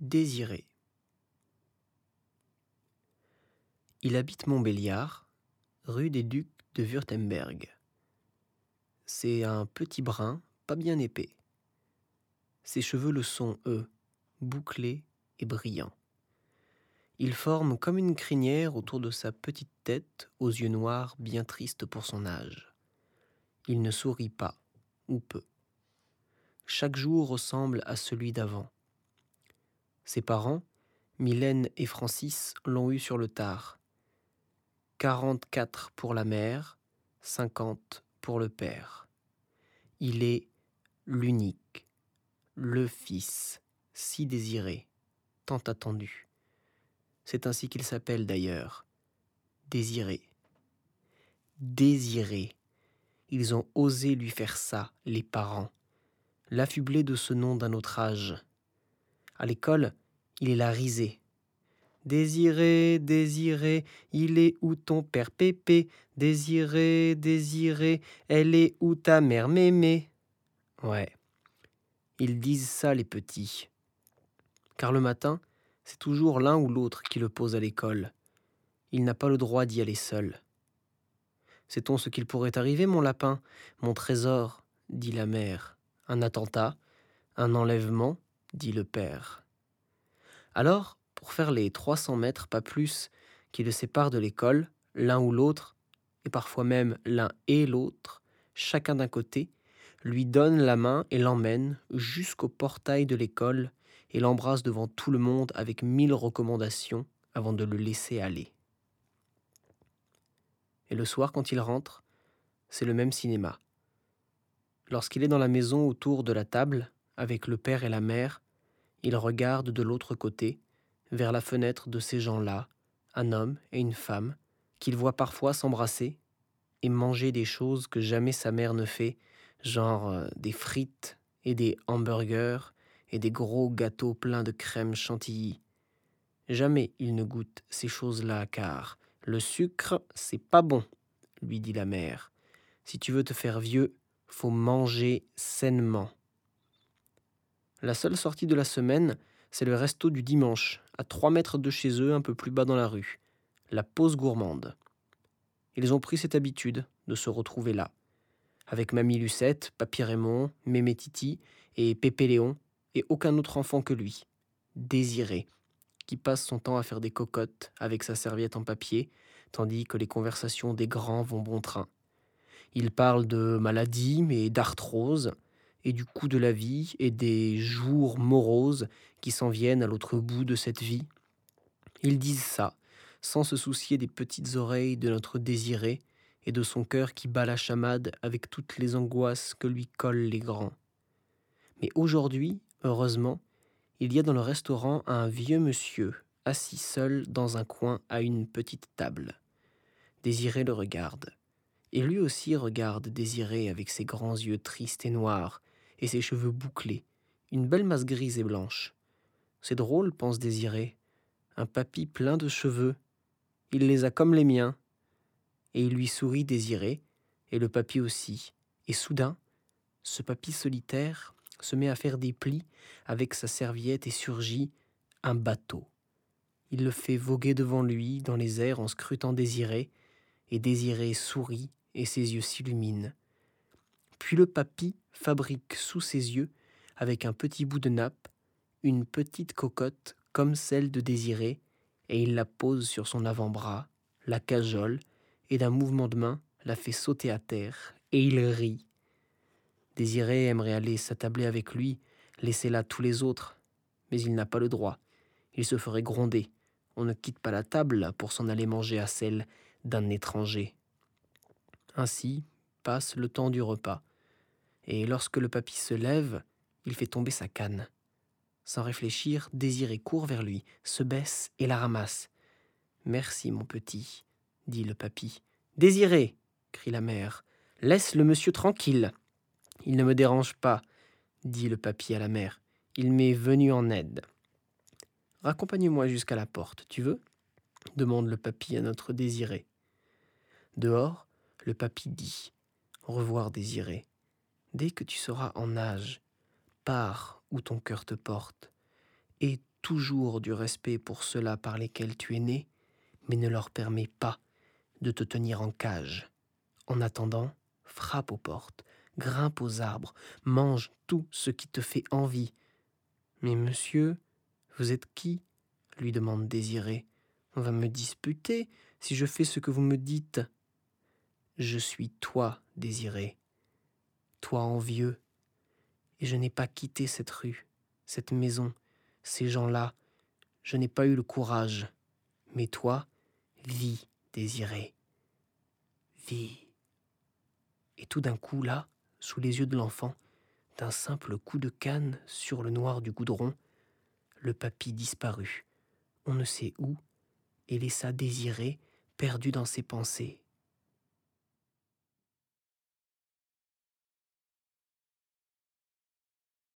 Désiré. Il habite Montbéliard, rue des Ducs de Wurtemberg. C'est un petit brun, pas bien épais. Ses cheveux le sont, eux, bouclés et brillants. Ils forment comme une crinière autour de sa petite tête aux yeux noirs bien tristes pour son âge. Il ne sourit pas, ou peu. Chaque jour ressemble à celui d'avant. Ses parents, Mylène et Francis, l'ont eu sur le tard. 44 pour la mère, 50 pour le père. Il est l'unique, le fils, si désiré, tant attendu. C'est ainsi qu'il s'appelle d'ailleurs, désiré. Désiré. Ils ont osé lui faire ça, les parents, l'affubler de ce nom d'un autre âge. À l'école, il est la risée. Désiré, désiré, il est où ton père Pépé? Désiré, désiré, elle est où ta mère Mémé? Ouais, ils disent ça les petits. Car le matin, c'est toujours l'un ou l'autre qui le pose à l'école. Il n'a pas le droit d'y aller seul. Sait-on ce qu'il pourrait arriver, mon lapin, mon trésor dit la mère. Un attentat, un enlèvement? Dit le père. Alors, pour faire les 300 mètres, pas plus, qui le séparent de l'école, l'un ou l'autre, et parfois même l'un et l'autre, chacun d'un côté, lui donne la main et l'emmène jusqu'au portail de l'école et l'embrasse devant tout le monde avec mille recommandations avant de le laisser aller. Et le soir, quand il rentre, c'est le même cinéma. Lorsqu'il est dans la maison autour de la table, avec le père et la mère, il regarde de l'autre côté, vers la fenêtre de ces gens-là, un homme et une femme, qu'il voit parfois s'embrasser et manger des choses que jamais sa mère ne fait, genre euh, des frites et des hamburgers et des gros gâteaux pleins de crème chantilly. Jamais il ne goûte ces choses-là, car le sucre, c'est pas bon, lui dit la mère. Si tu veux te faire vieux, faut manger sainement. La seule sortie de la semaine, c'est le resto du dimanche, à trois mètres de chez eux, un peu plus bas dans la rue, la pause gourmande. Ils ont pris cette habitude de se retrouver là, avec Mamie Lucette, Papy Raymond, Mémé Titi et Pépé Léon, et aucun autre enfant que lui, Désiré, qui passe son temps à faire des cocottes avec sa serviette en papier, tandis que les conversations des grands vont bon train. Il parle de maladie, mais d'arthrose, et du coût de la vie, et des jours moroses qui s'en viennent à l'autre bout de cette vie. Ils disent ça, sans se soucier des petites oreilles de notre désiré, et de son cœur qui bat la chamade avec toutes les angoisses que lui collent les grands. Mais aujourd'hui, heureusement, il y a dans le restaurant un vieux monsieur, assis seul dans un coin à une petite table. Désiré le regarde. Et lui aussi regarde Désiré avec ses grands yeux tristes et noirs, et ses cheveux bouclés, une belle masse grise et blanche. C'est drôle, pense Désiré. Un papy plein de cheveux. Il les a comme les miens. Et il lui sourit Désiré, et le papy aussi. Et soudain, ce papy solitaire se met à faire des plis avec sa serviette et surgit un bateau. Il le fait voguer devant lui dans les airs en scrutant Désiré, et Désiré sourit et ses yeux s'illuminent. Puis le papy fabrique sous ses yeux, avec un petit bout de nappe, une petite cocotte comme celle de Désiré, et il la pose sur son avant-bras, la cajole, et d'un mouvement de main la fait sauter à terre, et il rit. Désiré aimerait aller s'attabler avec lui, laisser là tous les autres, mais il n'a pas le droit. Il se ferait gronder. On ne quitte pas la table pour s'en aller manger à celle d'un étranger. Ainsi passe le temps du repas, et lorsque le papy se lève, il fait tomber sa canne. Sans réfléchir, Désiré court vers lui, se baisse et la ramasse. Merci, mon petit, dit le papy. Désiré, crie la mère, laisse le monsieur tranquille. Il ne me dérange pas, dit le papy à la mère. Il m'est venu en aide. Raccompagne-moi jusqu'à la porte, tu veux? demande le papy à notre désiré. Dehors, le papy dit revoir, désiré. Dès que tu seras en âge, pars où ton cœur te porte, et toujours du respect pour ceux-là par lesquels tu es né, mais ne leur permets pas de te tenir en cage. En attendant, frappe aux portes, grimpe aux arbres, mange tout ce qui te fait envie. Mais monsieur, vous êtes qui? lui demande Désiré. On va me disputer si je fais ce que vous me dites. Je suis toi, Désiré, toi envieux, et je n'ai pas quitté cette rue, cette maison, ces gens-là. Je n'ai pas eu le courage. Mais toi, vis, Désiré, vis. Et tout d'un coup, là, sous les yeux de l'enfant, d'un simple coup de canne sur le noir du goudron, le papy disparut, on ne sait où, et laissa Désiré perdu dans ses pensées,